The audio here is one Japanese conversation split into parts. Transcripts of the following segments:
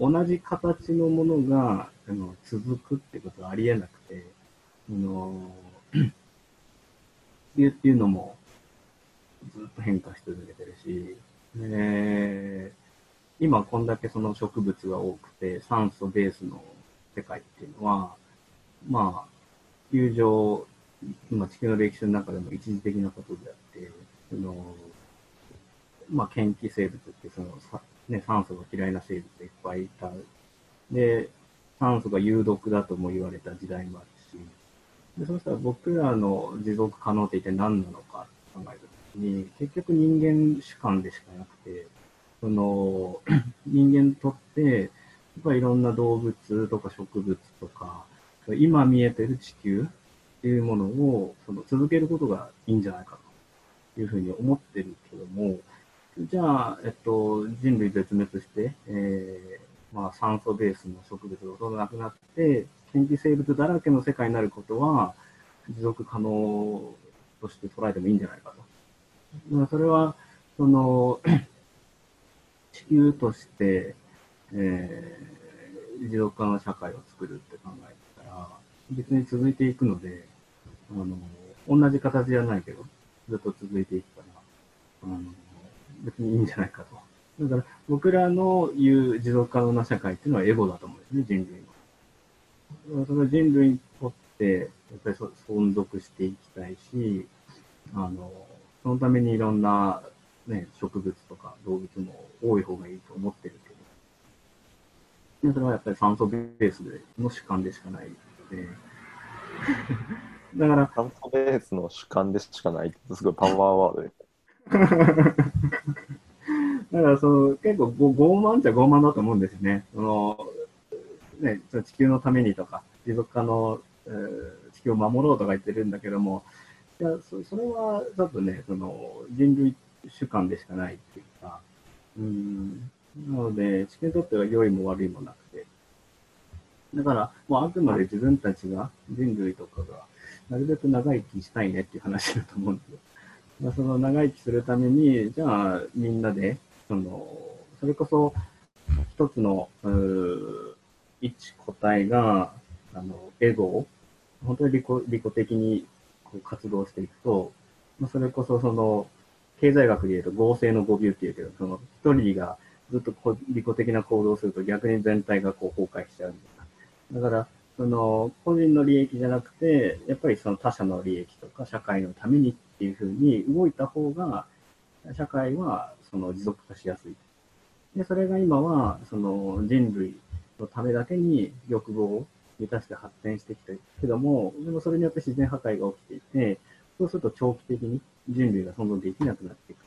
同じ形のものがあの続くってことはありえなくて、あの っていうっていうのもずっと変化し続けてるし、で今こんだけその植物が多くて酸素ベースの世界っていうのは、まあ、地球上、今地球の歴史の中でも一時的なことであって、そのまあ、研気生物ってその、ね、酸素が嫌いな生物がいっぱいいた。で、酸素が有毒だとも言われた時代もあるし、でそうしたら僕らの持続可能って一体何なのか考えたときに、結局人間主観でしかなくて、その 人間にとって、やっぱりいろんな動物とか植物とか、今見えてる地球っていうものをその続けることがいいんじゃないかというふうに思ってるけども、じゃあ、えっと、人類絶滅して、えーまあ、酸素ベースの植物がほとんどなくなって、研究生物だらけの世界になることは、持続可能として捉えてもいいんじゃないかと。まあ、それは、その、地球として、えー持続可能な社会を作るって考えたら、別に続いていくので、あの、同じ形じゃないけど、ずっと続いていくから、あの、別にいいんじゃないかと。だから、僕らの言う持続可能な社会っていうのはエゴだと思うんですね、人類の。その人類にとって、やっぱりそ存続していきたいし、あの、そのためにいろんな、ね、植物とか動物も多い方がいいと思ってるけど、でそれはやっぱり酸素ベースでの主観でしかないので、だから、酸素ベースの主観でしかないってすごいパワーワードです。だからその結構傲慢っちゃ傲慢だと思うんですね。そのねその地球のためにとか、持続可能、えー地球を守ろうとか言ってるんだけども、いやそそれはちょっとね、その人類主観でしかないっていうか、うん、なので、地球にとっては良いも悪いもなくて、だから、もうあくまで自分たちが、人類とかが、なるべく長生きしたいねっていう話だと思うんですよ。まあ、その長生きするために、じゃあみんなで、その、それこそ一つの、う一個体が、あの、エゴを、本当に利己利己的にこう活動していくと、まあ、それこそその、経済学で言うと合成の誤謬っていうけど、その一人がずっとこう利己的な行動をすると逆に全体がこう崩壊しちゃうみたいな。だから、その個人の利益じゃなくて、やっぱりその他者の利益とか社会のためにっていうふうに動いた方が、社会はその持続化しやすい。で、それが今はその人類のためだけに欲望を満たして発展してきたけども、でもそれによって自然破壊が起きていて、そうすると長期的に人類が存続できなくなっていく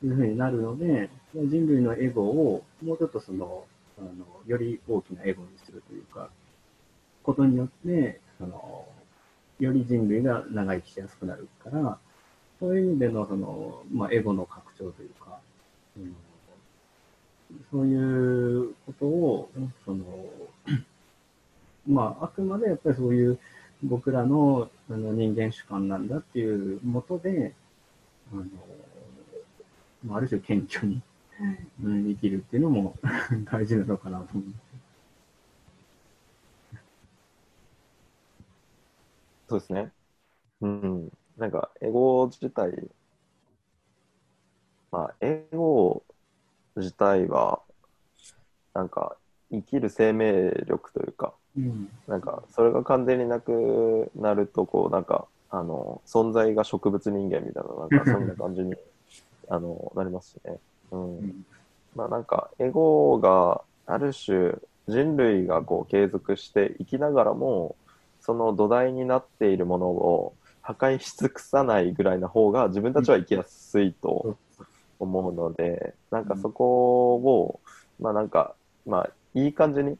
というふうになるので、人類のエゴをもうちょっとその、あのより大きなエゴにするというか、ことによって、その、より人類が長生きしやすくなるから、そういう意味での、その、まあ、エゴの拡張というか、うんそういうことを、その、まあ、あくまでやっぱりそういう僕らのあの人間主観なんだっていうもとで、あの、まあ、ある種謙虚に、うん、生きるっていうのも 大事なのかなと思う。そうですね。うん。なんか、エゴ自体、まあ、エゴ自体は、なんか、生きる生命力というか、うん。なんか、それが完全になくなると、こう、なんか、あの、存在が植物人間みたいな、なんか、そんな感じに、あの、なりますしね。うん。うんまあなんかエゴがある種人類がこう継続して生きながらもその土台になっているものを破壊し尽くさないぐらいの方が自分たちは生きやすいと思うのでなんかそこをまあなんかまあいい感じに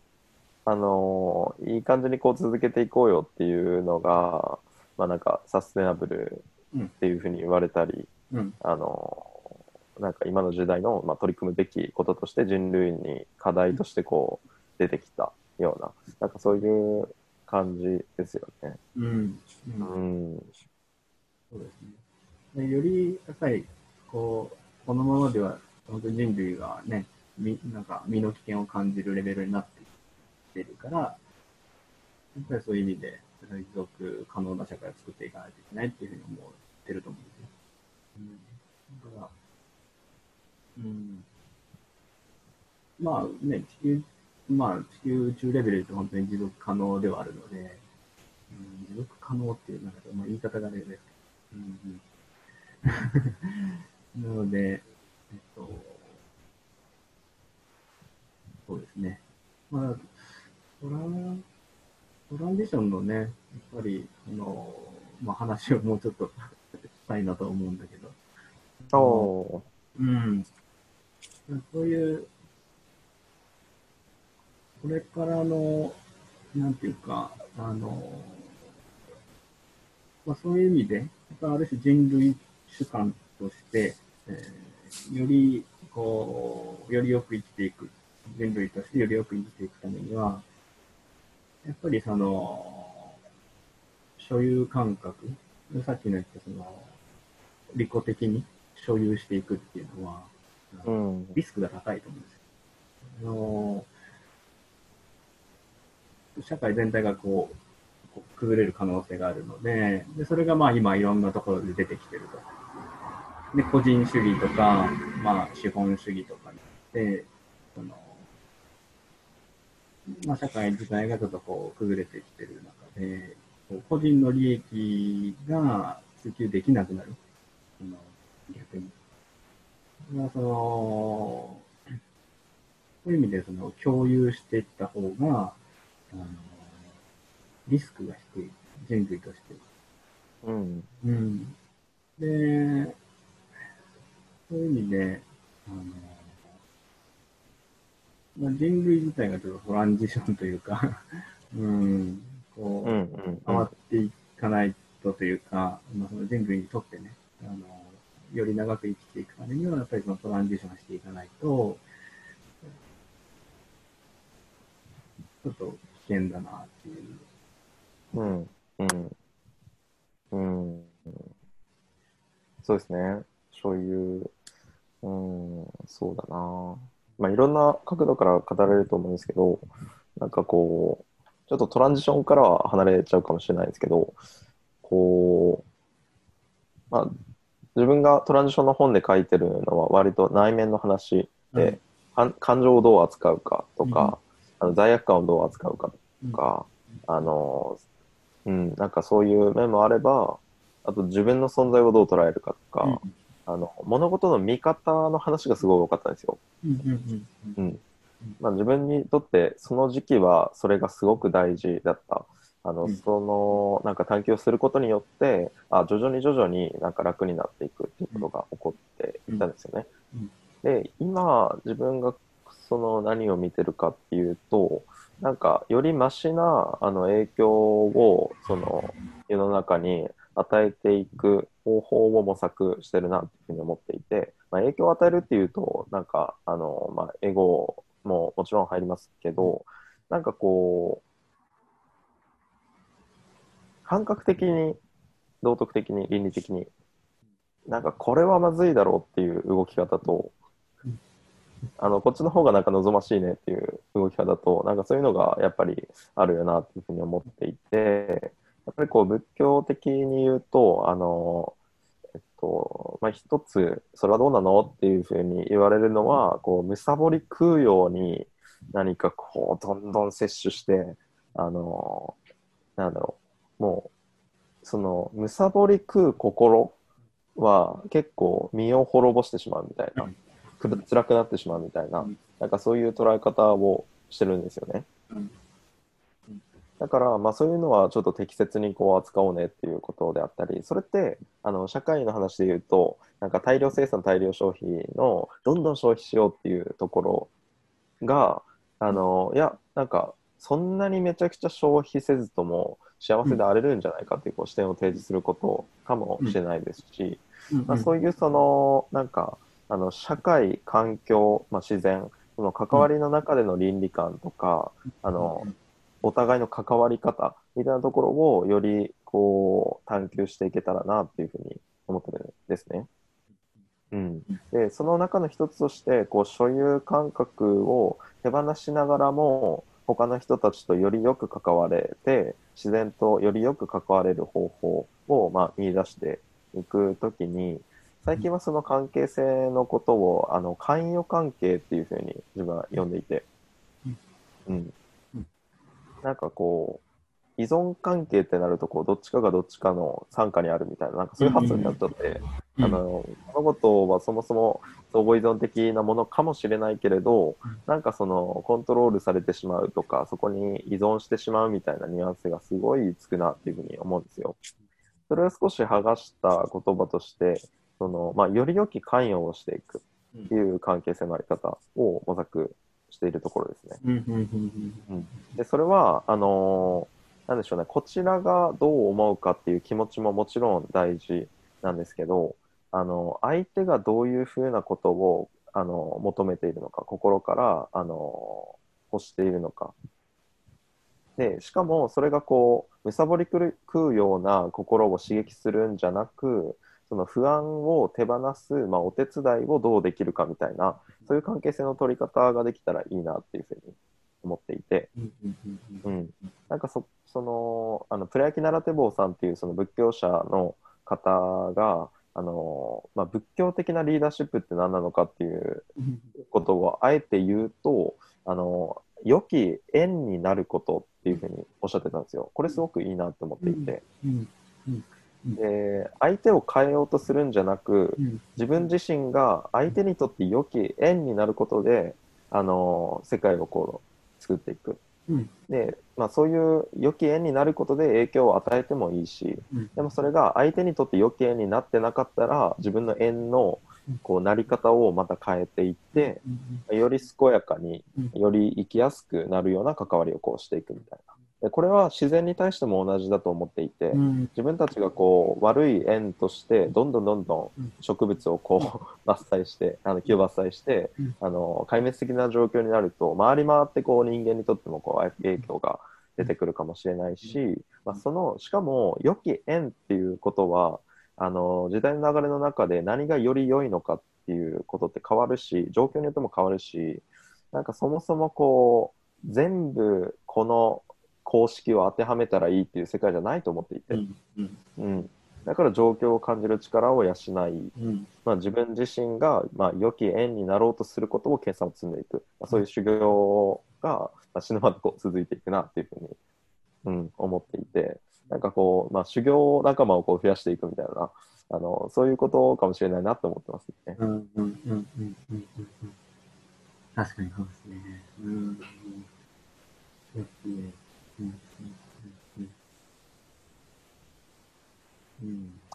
あのいい感じにこう続けていこうよっていうのがまあなんかサステナブルっていうふうに言われたりうん。あのなんか今の時代の、まあ、取り組むべきこととして人類に課題としてこう出てきたようななんかそういう感じですよね。うん。ううんん、そうですね。でより、やっぱり、こう、このままでは、本当に人類がね、みなんか身の危険を感じるレベルになってきてるから、やっぱりそういう意味で、持続可能な社会を作っていかないといけないっていうふうに思ってると思うんですよ。うん、だから、うん、まあね、地球、まあ地球宇宙レベルって本当に持続可能ではあるので、うん、持続可能っていう、なんか、まあ、言い方があれですけど、うんうん、なので、えっと、そうですね。まあ、トラントランジションのね、やっぱり、あの、まあ、話をもうちょっと したいなと思うんだけど。おうん。そういう、これからの、なんていうか、あの、まあ、そういう意味で、ある種人類主観として、えーより、こう、よりよく生きていく、人類としてよりよく生きていくためには、やっぱりその、所有感覚、さっきの言ったその、利己的に所有していくっていうのは、うん。リスクが高いと思うんですよ。あの社会全体がこう、こう崩れる可能性があるので、でそれがまあ今いろんなところで出てきてると。で、個人主義とか、まあ資本主義とかにで、その、まあ社会自体がちょっとこう崩れてきてる中で、個人の利益が追求できなくなる。その逆に。まあ、その、そういう意味でその共有していった方が、あのリスクが低い、人類として。うん。うん。で、そういう意味で、あの、まあ、人類自体がちょっとトランジションというか、うん、こう、うん。うん。変わっていかないとというか、まあ、その人類にとってね、あの、より長く生きていくためには、やっぱりそのトランジションしていかないと、ちょっと危険だなっていう。うん。うん。うん。そうですね。そういう、うん、そうだな。まあ、いろんな角度から語られると思うんですけど、なんかこう、ちょっとトランジションからは離れちゃうかもしれないですけど、こう、まあ、自分がトランジションの本で書いてるのは割と内面の話で、感感情をどう扱うかとか、あの罪悪感をどう扱うかとか、あの、うん、なんかそういう面もあれば、あと自分の存在をどう捉えるかとか、うん。あの物事の見方の話がすごい多かったんですよ。うんうんうんうん。うん。まあ、自分にとってその時期はそれがすごく大事だった。あのうん。そのなんか探求することによってあ徐々に徐々になんか楽になっていくっていうことが起こっていたんですよね。うん。で今自分がその何を見てるかっていうとなんかよりマシなあの影響をその世の中に与えていく方法を模索してるなっていうふうに思っていて、まあ、影響を与えるっていうとなんかあの、まあ、エゴももちろん入りますけどなんかこう感覚的に道徳的に倫理的になんかこれはまずいだろうっていう動き方とあのこっちの方がなんか望ましいねっていう動き方となんかそういうのがやっぱりあるよなっていうふうに思っていてやっぱりこう仏教的に言うとあのえっとまあ一つそれはどうなのっていうふうに言われるのはこうむさぼり食うように何かこうどんどん摂取してあのなんだろうもうそのむさぼり食う心は結構身を滅ぼしてしまうみたいな、うん辛くなってしまうみたいな、うん。なんかそういう捉え方をしてるんですよね。うん。だから、まあ、そういうのはちょっと適切にこう扱おうねっていうことであったり、それってあの社会の話で言うと、なんか大量生産、大量消費のどんどん消費しようっていうところが、あのいや、なんかそんなにめちゃくちゃ消費せずとも幸せであれるんじゃないかっていうこう視点を提示することかもしれないですし、うん。まあ、そういうそのなんかあの社会環境、まあ、自然その関わりの中での倫理観とか、あのお互いの関わり方みたいなところをよりこう探求していけたらなっていうふうに思ってるんですね。うん、でその中の一つとしてこう所有感覚を手放しながらも他の人たちとよりよく関われて自然とよりよく関われる方法を、まあ、見出していくときに最近はその関係性のことをあの関与関係っていうふうに自分は読んでいて、うん。うん、なんかこう依存関係ってなるとこうどっちかがどっちかの傘下にあるみたいななんかそういう発想になっちゃって。あの物事はそもそも相互依存的なものかもしれないけれど、うん。なんかそのコントロールされてしまうとかそこに依存してしまうみたいなニュアンスがすごいつくなっていうふうに思うんですよ。それを少し剥がした言葉としてその、まあ、より良き関与をしていくっていう関係性のあり方を模索しているところですね。うんでそれはあのーなんでしょうねこちらがどう思うかっていう気持ちももちろん大事なんですけどあの相手がどういうふうなことをあの求めているのか心からあの欲しているのかでしかもそれがこう貪り食うような心を刺激するんじゃなくその不安を手放す、まあ、お手伝いをどうできるかみたいなそういう関係性の取り方ができたらいいなっていうふうに思っていて、うんうんうんうん、なんかそそのあのプロ野球ナラテボーさんっていうその仏教者の方があの、まあ、仏教的なリーダーシップって何なのかっていううんことをあえて言うとあの良き縁になることっていうふうにおっしゃってたんですよ。これすごくいいなと思っていて、うんで相手を変えようとするんじゃなくうん。自分自身が相手にとって良き縁になることであの世界をこう作っていく。うん。で、まあ、そういう良き縁になることで影響を与えてもいいしうん。でもそれが相手にとって良き縁になってなかったら自分の縁のこうなり方をまた変えていってより健やかにうん。より生きやすくなるような関わりをこうしていくみたいなでこれは自然に対しても同じだと思っていて、うん。自分たちがこう悪い縁としてどんどんどんどん植物をこう 伐採してあの木を伐採して、うん。あの壊滅的な状況になると回り回ってこう人間にとってもこう影響が出てくるかもしれないし、まあ、そのしかも良き縁っていうことはあの時代の流れの中で何がより良いのかっていうことって変わるし状況によっても変わるしなんかそもそもこう全部この公式を当てはめたらいいっていう世界じゃないと思っていて、うんうん。うん、だから状況を感じる力を養い、うん。まあ、自分自身が、まあ、良き縁になろうとすることを計算を積んでいく、まあ、そういう修行が、まあ、死ぬまでこう続いていくなっていうふうに、うん、思っていて。なんかこう、まあ、修行仲間をこう増やしていくみたいなあのそういうことかもしれないなと思ってますね。うんうんうんうんうんうんうん。確かにそうですね。うんうん。そうですね。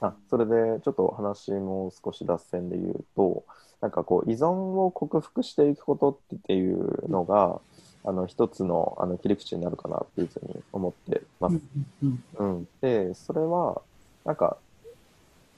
あそれでちょっと話も少し脱線で言うとなん。かこう依存を克服していくことっていうのがあの一つのあの切り口になるかなっていうふうに思ってます。うん、でそれはなん。か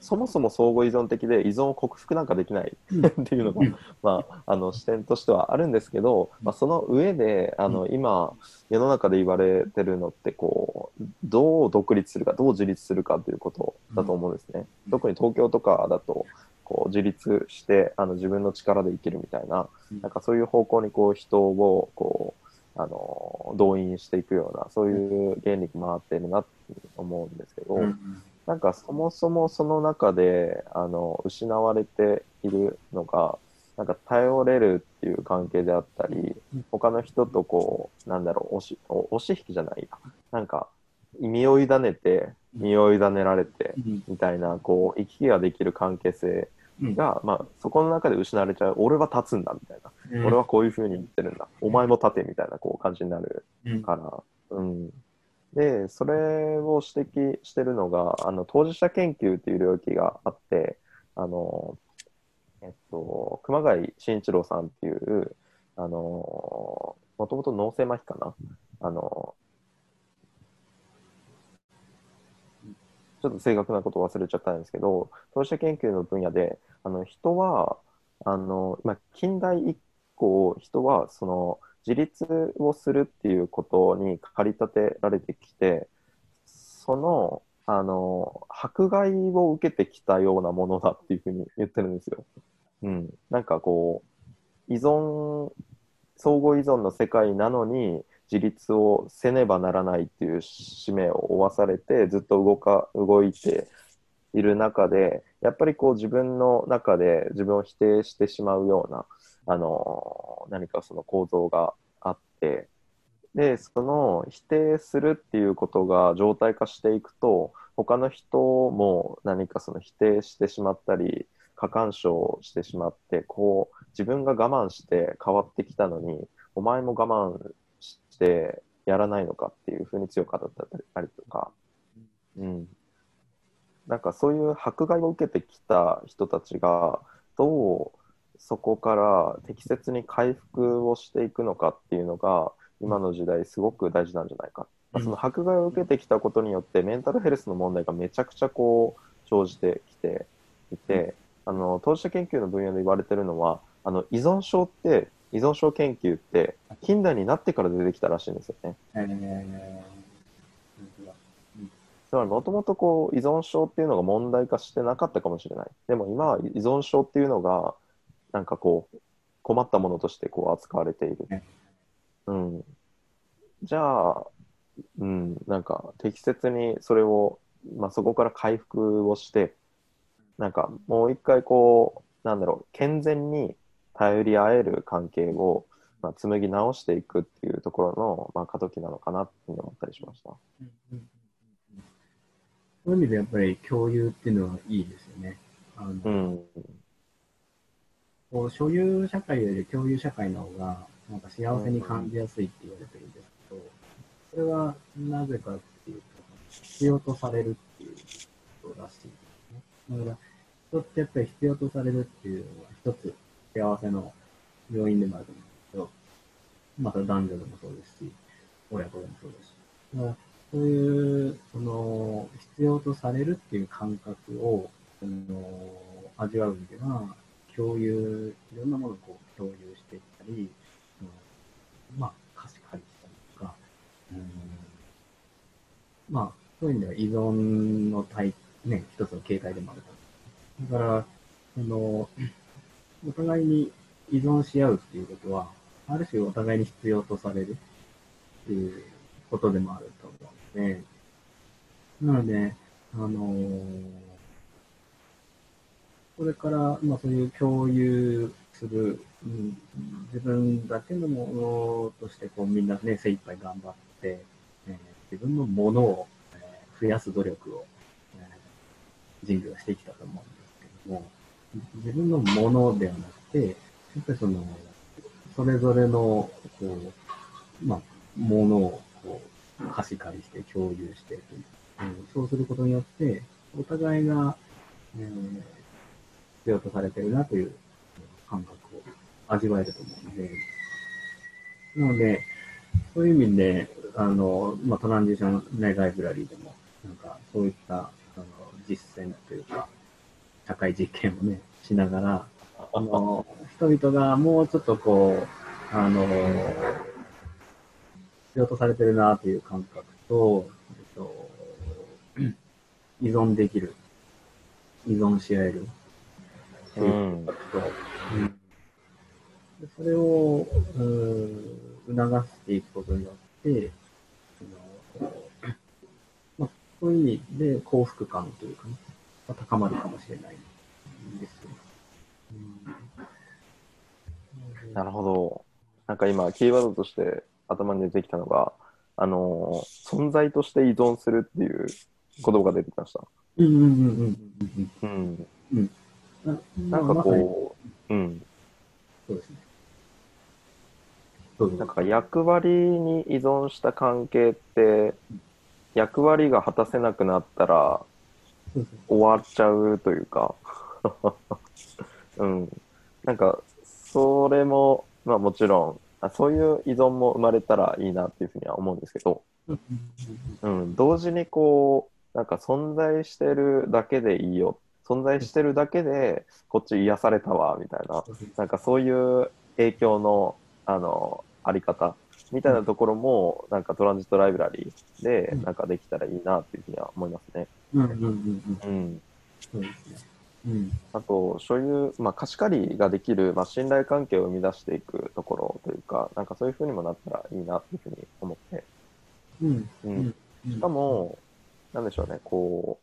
そもそも相互依存的で依存を克服なんかできないうん。っていうのが、うん。まあ、あの視点としてはあるんですけど、まあ、その上であの今世の中で言われてるのってこうどう独立するかどう自立するかということだと思うんですね。うん。特に東京とかだとこう自立してあの自分の力で生きるみたいなうん。なんかそういう方向にこう人をこうあの動員していくようなそういう原理が回ってるなって思うんですけど、うんなんかそもそもその中であの失われているのがなんか頼れるっていう関係であったりうん他の人とこうなんだろう押しお押し引きじゃない。やなんか身を委ねて身を委ねられてうんみたいなこう行き来ができる関係性うん。が、まあ、そこの中で失われちゃう。俺は立つんだみたいな、俺はこういうふうに言ってるんだ。お前も立てみたいなこう感じになるうん。から、うん、でそれを指摘してるのがあの当事者研究っていう領域があってあの、えっと、熊谷慎一郎さんっていうあのもともと脳性麻痺かな？あのちょっと正確なことを忘れちゃったんですけど当事者研究の分野であの人はあの、まあ、近代以降人はその自立をするっていうことに駆り立てられてきてそのあの、迫害を受けてきたようなものだっていうふうに言ってるんですよ。うん。なんかこう、依存、相互依存の世界なのに、自立をせねばならないっていう使命を負わされて、ずっと動か、動いている中で、やっぱりこう自分の中で自分を否定してしまうような、あの、何かその構造があって、で、その否定するっていうことが常態化していくと、他の人も何かその否定してしまったり、過干渉してしまって、こう、自分が我慢して変わってきたのに、お前も我慢してやらないのかっていうふうに強く語ったりとか、うん。なんかそういう迫害を受けてきた人たちが、どうそこから適切に回復をしていくのかっていうのが、今の時代すごく大事なんじゃないか。まあその迫害を受けてきたことによって、メンタルヘルスの問題がめちゃくちゃこう、生じてきていて、あの、当事者研究の分野で言われてるのは、あの、依存症って、依存症研究って、近代になってから出てきたらしいんですよね。つまりもともとこう依存症っていうのが問題化してなかったかもしれない。でも今は依存症っていうのがなんかこう困ったものとしてこう扱われているね。うん。じゃあ、うん、なんか適切にそれを、まあ、そこから回復をして、なんかもう一回こう、なんだろう、健全に頼り合える関係を、まあ、紡ぎ直していくっていうところの、まあ、過渡期なのかなって思ったりしました。そういう意味でやっぱり共有っていうのはいいですよね。あのうん。こう所有社会より共有社会の方がなんか幸せに感じやすいって言われてるんですけど、それはなぜかっていうと、必要とされるっていうことらしいですね。だから、人ってやっぱり必要とされるっていうのは一つ幸せの要因でもあると思うんですけど、また男女でもそうですし、親子でもそうですし。だからそういう、その、必要とされるっていう感覚を、その、味わう意味では、共有、いろんなものをこう共有していったり、まあ、貸し借りしたりとか、うんまあ、そういう意味では依存の対、ね、一つの形態でもあると。だから、その、お互いに依存し合うっていうことは、ある種お互いに必要とされるっていうことでもあると思うので、なので、あのーこれから、まあそういう共有する、うん、自分だけのものとして、こうみんなね、精一杯頑張って、えー自分のものを、えー増やす努力を、えー人類はしてきたと思うんですけども、自分のものではなくて、やっぱりその、それぞれの、こう、まあ、ものをこう貸し借りして共有してという、うんそうすることによって、お互いが、えー必要とされてるなという感覚を味わえると思うので、なので、そういう意味で、あの、まあ、トランジションね、ライブラリーでも、なんか、そういった、あの、実践というか、社会実験をね、しながら、あの、人々がもうちょっとこう、あの、必要とされてるなという感覚と、えっと、依存できる、依存し合えるっていううんでそれを、うん、促していくことによって、まあ、そういう意味で幸福感というかね、まあ高まるかもしれないんですよ。うんなるほど。なんか今、キーワードとして頭に出てきたのが、あのー存在として依存するっていう言葉が出てきました。うんうんうんうんうん。うんうん。ななんかこう、うん。そうですね。なんか役割に依存した関係って、役割が果たせなくなったら終わっちゃうというか、うん。なんか、それも、まあもちろん、あそういう依存も生まれたらいいなっていうふうには思うんですけど、うん、同時にこう、なんか存在してるだけでいいよ。存在してるだけで、こっち癒されたわ、みたいな。うんなんかそういう影響の、あの、あり方みたいなところも、なんかトランジットライブラリーでうんなんかできたらいいなっていうふうには思いますね。うんうんうんうん。うん。あと、所有、まあ、貸し借りができる、まあ、信頼関係を生み出していくところというか、なんかそういうふうにもなったらいいなっていうふうに思って。うん。ううんん。しかも、なんでしょうね、こ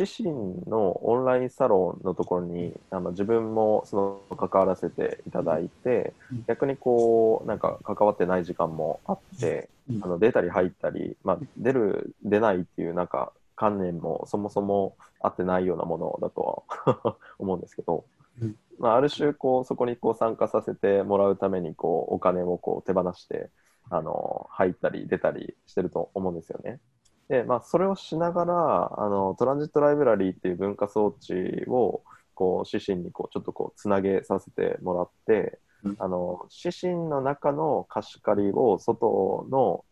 う、指針のオンラインサロンのところにあの自分もその関わらせていただいてうん、逆にこう、なんか関わってない時間もあって、うん。あの出たり入ったり、まあ、出る、出ないっていうなんか観念もそもそもあってないようなものだとは 思うんですけど、うん。まあ、ある種こうそこにこう参加させてもらうためにこうお金をこう手放してあの入ったり出たりしてると思うんですよね。で、まあ、それをしながらあのトランジットライブラリーっていう文化装置をこう指針にこうちょっとこうつなげさせてもらって、うん。あの指針の中の貸し借りを外の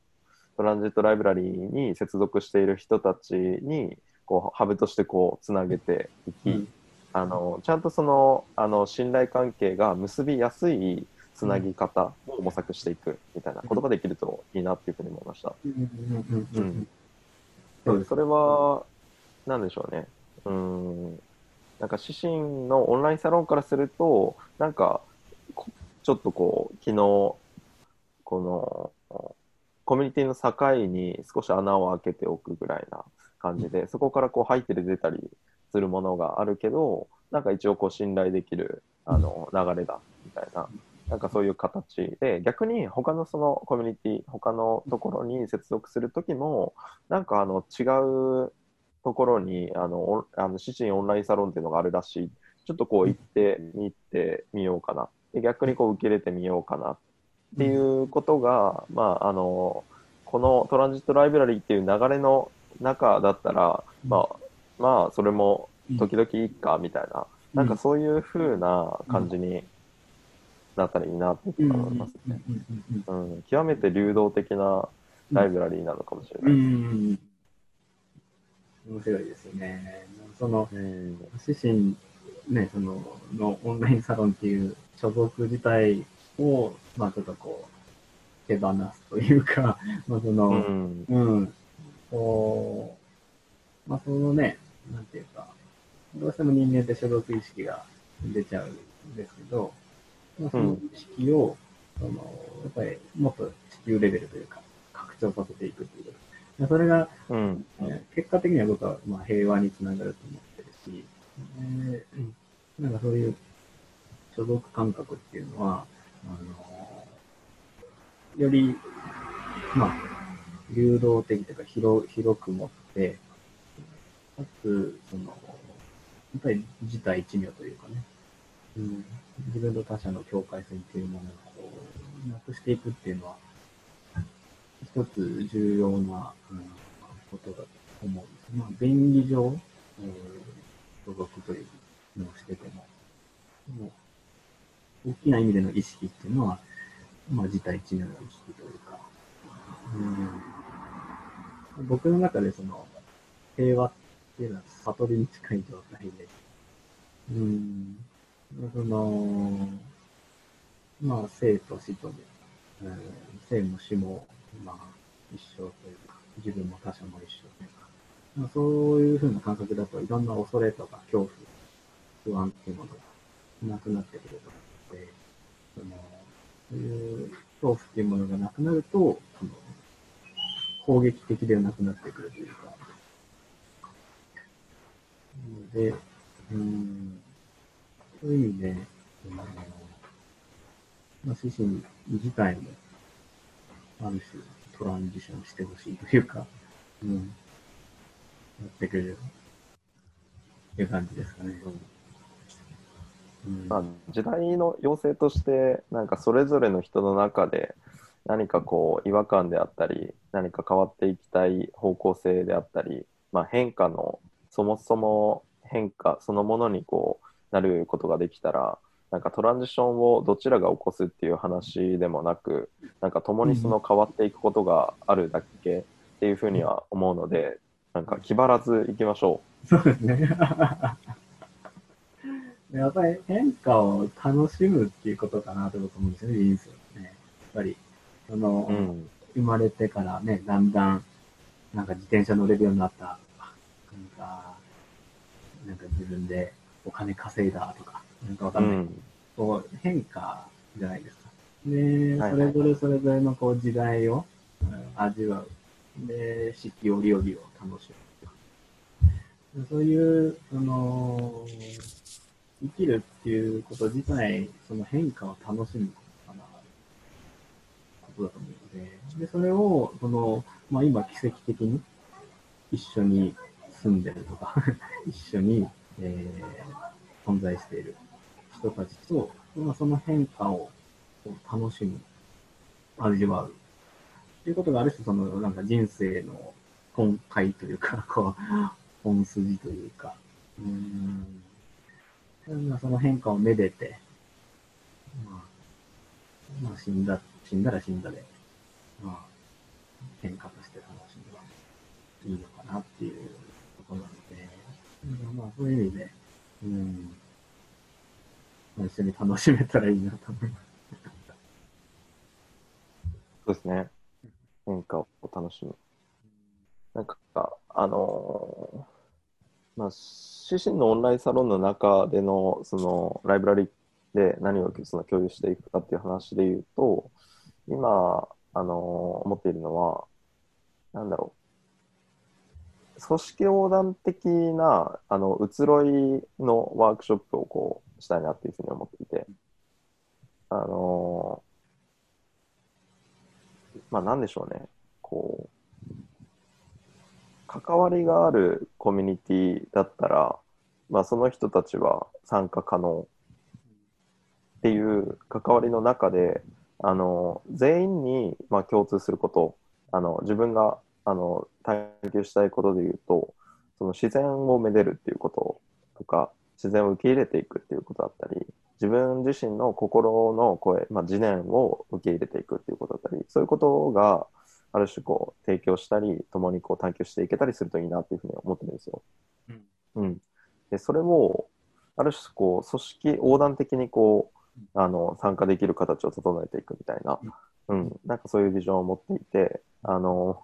トランジットライブラリーに接続している人たちにこうハブとしてこうつなげていき、うん。あのちゃんとそのあの信頼関係が結びやすいつなぎ方を模索していくみたいなことができるといいなっていうふうに思いました。うん。うん。うん。うん。うん。それは、なんでしょうね。うーん。なんか、指針のオンラインサロンからすると、なんか、こちょっとこう、昨日、この、コミュニティの境に少し穴を開けておくぐらいな感じで、そこからこう入って出たりするものがあるけど、なんか一応こう信頼できるあの流れだみたいな、なんかそういう形で、逆に他のそのコミュニティ、他のところに接続するときも、なんかあの違うところにあのあの指針オンラインサロンっていうのがあるらしい。ちょっとこう行ってみてみようかな。で逆にこう受け入れてみようかなっていうことが、まああのこのトランジットライブラリーっていう流れの中だったら、まあまあそれも時々いいかみたいな、なんかそういう風な感じになったらいいなってうんうん思いますね。極めて流動的なライブラリーなのかもしれうない。ん。面白いですよね。その、うん指針、ね、その、のオンラインサロンっていう所属自体を、まあちょっとこう、手放すというか、まあその、うんうん。こう、まあそのね、なんていうか、どうしても人間って所属意識が出ちゃうんですけど、まあ、その意識を、その、やっぱりもっと地球レベルというか、拡張させていくということ。それが、うんえー結果的には僕はまあ平和につながると思ってるし、えーなんかそういう所属感覚っていうのは、あのより、まあ、流動的というか広広く持って、かつ、その、やっぱり自体一如というかね、うん、自分と他者の境界線っていうものをこうなくしていくっていうのは、一つ重要な、うんことだと思うんです。まあ、便宜上、うん所属というのをしてても、も大きな意味での意識っていうのは、まあ、自体一如の意識というか、うん、僕の中でその、平和っていうのは悟りに近い状態で、うん、その、まあ、生と死とで、うん、生も死も、まあ、一緒というか、自分も他者も一緒というか、まあ、そういうふうな感覚だといろんな恐れとか恐怖、不安っていうものがなくなってくると思うので、そのそういう恐怖っていうものがなくなると、その攻撃的ではなくなってくるというか、ので、うん、そういう意味で、あのまあ、指針自体も、ある種トランジションしてほしいというか、うん、やってくれるっていう感じですかね。うんまあ、時代の要請としてなんかそれぞれの人の中で何かこう違和感であったり何か変わっていきたい方向性であったり、まあ、変化のそもそも変化そのものにこうなることができたらなんかトランジションをどちらが起こすっていう話でもなくなんか共にその変わっていくことがあるだけっていうふうには思うのでなんか気張らずいきましょそうですね。やっぱり変化を楽しむっていうことかなと僕思うんですよね、人生はね。やっぱり、その、うん。生まれてからね、だんだん、なんか自転車乗れるようになった、なんか、なんか自分でお金稼いだとか、なんかわかない。うんん。こう変化じゃないですか。で、はいそれぞれそれぞれのこう時代をうん味わう。で、四季折々を楽しむ。そういう、その、生きるっていうこと自体、その変化を楽しむかな、ことだと思うので、で、それを、その、まあ今奇跡的に一緒に住んでるとか、一緒に、えー存在している人たちと、まあ、その変化を楽しむ、味わう。っていうことがある種、その、なんか人生の根幹というか、こう、本筋というか、うん。その変化をめでて、まあ、まあ、死んだ、死んだら死んだで、まあ、変化として楽しめばいいのかなっていう、まあ、そういう意味で、うん、まあ、一緒に楽しめたらいいなと思います。そうですね。変化を楽しむ。なんか、あのーまあ、自身のオンラインサロンの中での、その、ライブラリで何をその共有していくかっていう話で言うと、今、あのー思っているのは、なんだろう。組織横断的な、あの、移ろいのワークショップをこう、したいなっていうふうに思っていて、あのーまあ、なんでしょうね。こう、関わりがあるコミュニティだったら、まあ、その人たちは参加可能っていう関わりの中で、あの、全員に、まあ、共通すること、あの、自分が、あの、探求したいことで言うと、その自然をめでるっていうこととか、自然を受け入れていくっていうことだったり、自分自身の心の声、まあ、自念を受け入れていくっていうことだったり、そういうことが、ある種こう、提供したり、共にこう探求していけたりするといいなっていうふうに思ってるんですよ。うん。で、それを、ある種こう、組織横断的にこう、あの、参加できる形を整えていくみたいな、うん、なんかそういうビジョンを持っていて、あの、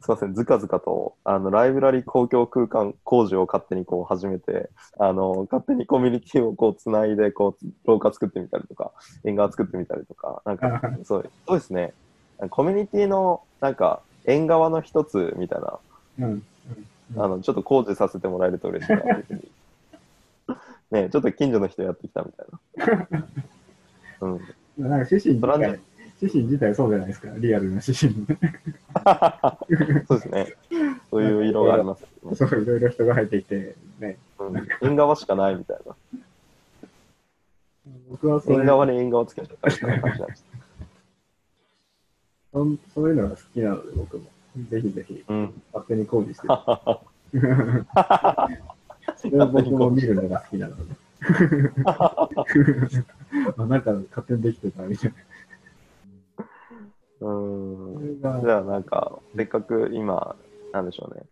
すいません、ずかずかと、あの、ライブラリ公共空間工事を勝手にこう始めて、あの、勝手にコミュニティをこうつないで、こう、廊下作ってみたりとか、縁側作ってみたりとか、なんか、そう、そうですね。コミュニティの、なんか、縁側の一つみたいな、うん。うんあの、ちょっと工事させてもらえると嬉しいなっていうふうに。ねちょっと近所の人やってきたみたいな。うん。なんか趣旨自それはね体、趣旨自体そうじゃないですか、リアルな趣旨に。そうですね。そういう色があります、ね。そう、いろいろ人が入ってきて、ね。うん。縁側しかないみたいな。僕はそれ縁側に縁側つけちゃったみたいな感じなんです。そんそういうのが好きなので、僕も。ぜひぜひ、うん。勝手に工事して。それは僕も見るのが好きなので。あなんか勝手にできてたみたいうん。な。それがじゃあなんか、せっかく今、なんでしょうね。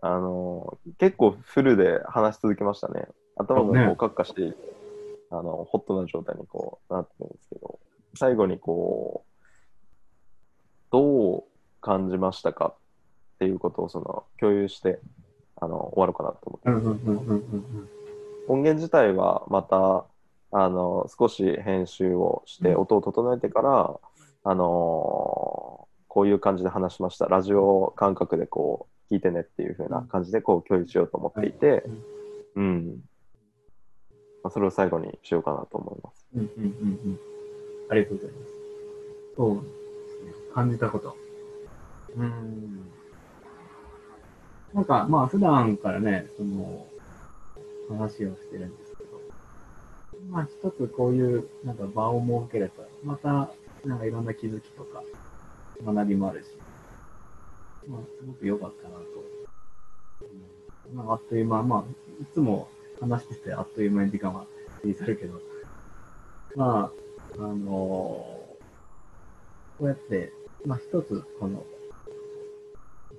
あの、結構フルで話し続けましたね。頭がねこう、カッカして、あの、ホットな状態にこう、なってるんですけど、最後にこう、どう感じましたかっていうことをその、共有して、あの、終わろうかなと思って。音源自体はまたあの少し編集をしてうん。音を整えてから、あのこういう感じで話しましたラジオ感覚でこう聞いてねっていう風な感じでこう共有しようと思っていて、うんまあ、それを最後にしようかなと思います。うんうんうんうん。ありがとうございます。そうですね。感じたこと。うん。なんか、まあ、普段からね、その、話をしてるんですけど、まあ、一つこういう、なんか場を設ければ、また、なんかいろんな気づきとか、学びもあるし、まあ、すごく良かったなと。うんまあ、あっという間、まあ、いつも話しててあっという間に時間は過ぎ去るけど、まあ、あのこうやって、まあ一つこの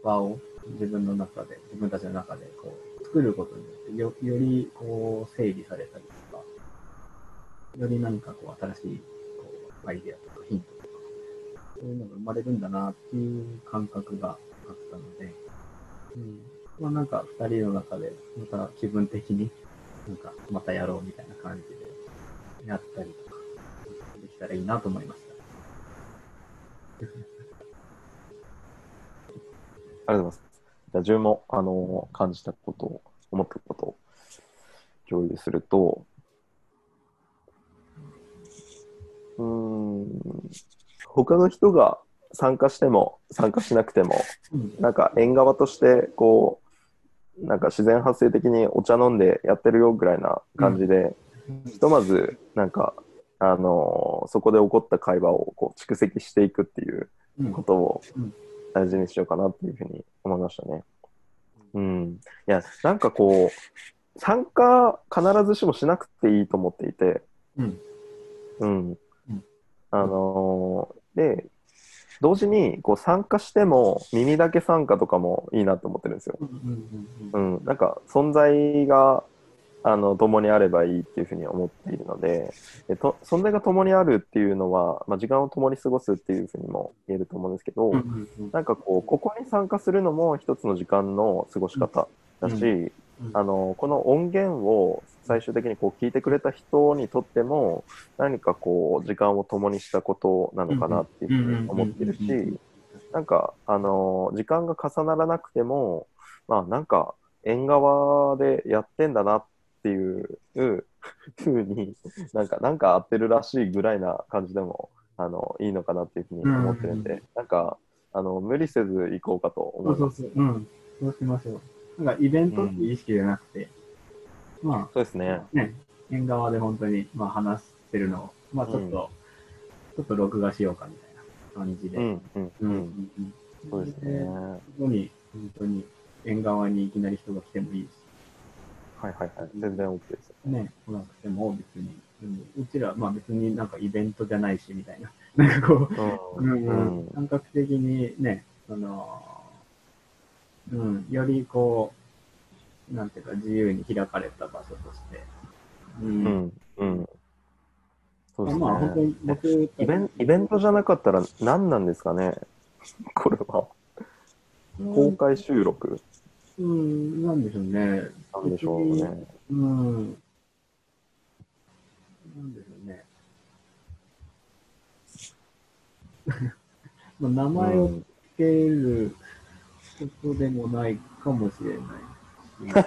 場を自分の中で、自分たちの中でこう作ることによってよ、よりこう整理されたりとか、より何かこう新しいこうアイデアとかそういうのが生まれるんだなっていう感覚があったので、うん。まあなんか二人の中で、また気分的に、なんかまたやろうみたいな感じで、やったりとか、できたらいいなと思いまありがとうございます。じゃあ、自分も、あの、感じたことを、思ったことを共有すると、うーん、他の人が参加しても、参加しなくても、うん。なんか縁側として、こう、なんか自然発生的にお茶飲んでやってるよぐらいな感じで、ひとまず、なんか、あのそこで起こった会話をこう蓄積していくっていううん。ことをうん大事にしようかなっていうふうに思いましたね。うん。いや、なんかこう、参加必ずしもしなくていいと思っていて、うん。うんうん。あのーで、同時にこう参加しても耳だけ参加とかもいいなと思ってるんですよ。うん。なんか存在が、あの、共にあればいいっていうふうに思っているので、でと存在が共にあるっていうのは、まあ、時間を共に過ごすっていうふうにも言えると思うんですけど。なんかこう、ここに参加するのも一つの時間の過ごし方だし、うんあの、この音源を最終的にこう聞いてくれた人にとっても、何かこう、時間を共にしたことなのかなっていうふうに思ってるし、なんか、あの、時間が重ならなくても、まあなんか、縁側でやってんだなっていうふうに、なんか、なんか合ってるらしいぐらいな感じでも、あの、いいのかなっていうふうに思ってるんで、なんか、あの、無理せず行こうかと思います。そうそうそう。うん。そうしましょう。なんかイベントっていう意識じゃなくて、まそうですねあ。ね、縁側で本当に、まあ話してるのを、まあちょっと、うんちょっと録画しようかみたいな感じで。うん、うん、ううんん。うん。そうですね。はそこに、本当に縁側にいきなり人が来てもいいし、いはいはい。全然 OK です。ね、来なくても別に、うん、うちら、まあ別になんかイベントじゃないしみたいな、なんかこう、う。うんんううんん、感覚的にね、その、うん、よりこう、なんていうか自由に開かれた場所として、う、うんん。うん。そうですね。まあ本当に僕イベンイベントじゃなかったら何なんですかね？これは。公開収録？うん、なんでしょうね。なんでしょうね。うん。なんでしょうね。まあ名前をうん付けることでもないかもしれない。確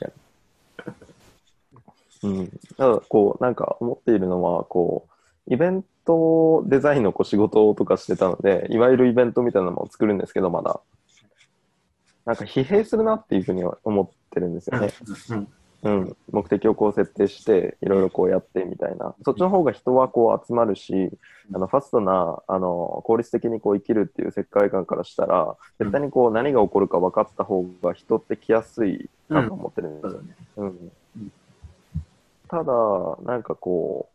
かに。うん。ただ、こう、なんか思っているのは、こう、イベントデザインのこう仕事とかしてたので、いわゆるイベントみたいなのも作るんですけど、まだ。なんか疲弊するなっていうふうには思ってるんですよね。うんうん、目的をこう設定して、いろいろこうやってみたいな。そっちの方が人はこう集まるし、あのファストな、あの、効率的にこう生きるっていう世界観からしたら、絶対にこう何が起こるか分かった方が人って来やすいなと思ってるんですよ。そうだね。うんうんただ、なんかこ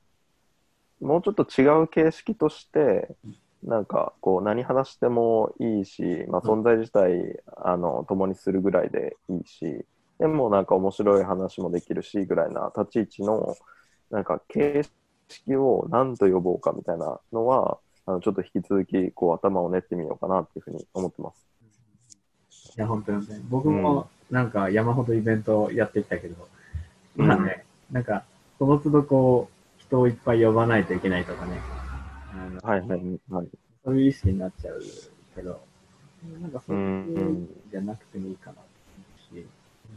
う、もうちょっと違う形式として、なんかこう何話してもいいし、まあ、存在自体、あの共にするぐらいでいいし、でもなんか面白い話もできるしぐらいな立ち位置のなんか形式を何と呼ぼうかみたいなのは、あのちょっと引き続きこう頭を練ってみようかなっていうふうに思ってます。いや、本当にね。僕もなんか山ほどイベントやってきたけど、うんまあね、なんか、その都度こう、人をいっぱい呼ばないといけないとかね。あのはいはいはい。そういう意識になっちゃうけど、なんかそうういうんじゃなくてもいいかなと思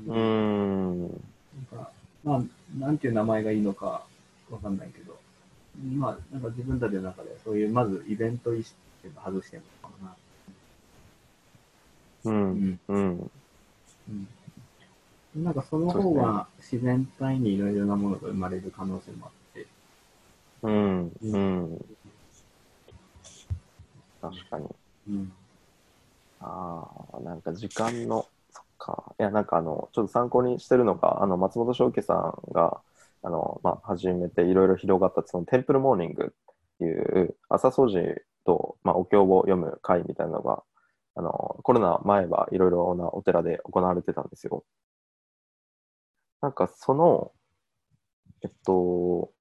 うん。なんか、まあ、なんていう名前がいいのかわかんないけど、まあ、なんか自分たちの中でそういう、まずイベント意識っていうのを外してるのかな。う。うんん。うん。うん。なんかその方が自然体にいろいろなものが生まれる可能性もあって、うん。うん。確かに。うん。ああ、なんか時間の、か。いや、なんかあの、ちょっと参考にしてるのが、あの、松本翔家さんが、あの、まあ、始めていろいろ広がった、そのテンプルモーニングっていう、朝掃除と、まあ、お経を読む会みたいなのが、あの、コロナ前はいろいろなお寺で行われてたんですよ。なんかその、えっと、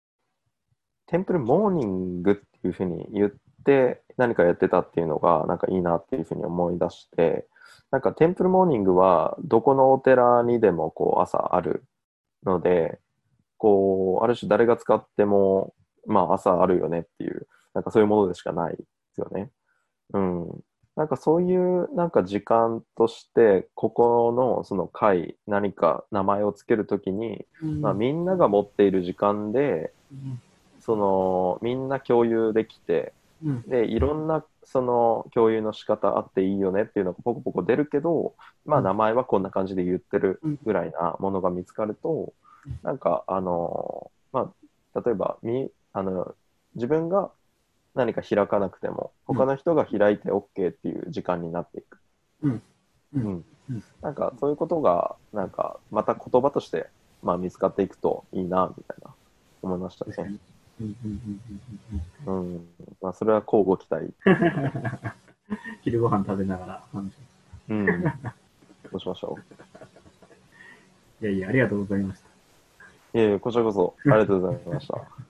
Temple Morning っていうふうに言って何かやってたっていうのがなんかいいなっていうふうに思い出して、なんか Temple Morning はどこのお寺にでもこう朝あるので、こう、ある種誰が使っても、まあ朝あるよねっていう、なんかそういうものでしかないですよね。うん。なんかそういうなんか時間として、ここのその会、何か名前をつけるときに、まあみんなが持っている時間で、うんそのみんな共有できて、うんでいろんなその共有の仕方あっていいよねっていうのがポコポコ出るけど、まあうん。名前はこんな感じで言ってるうん。ぐらいなものが見つかると、なんかあのまあ例えばみあの自分が何か開かなくても他の人が開いて OK っていう時間になっていく。うん。うん。なんかそういうことがなんかまた言葉としてまあ見つかっていくといいなみたいな思いましたね。うん。まあそれは交互期待。う ん昼ご飯食べながらうん。どうしましょいやいや、ありがとうございました。う。いえいえ、こちらこそありがとうございました。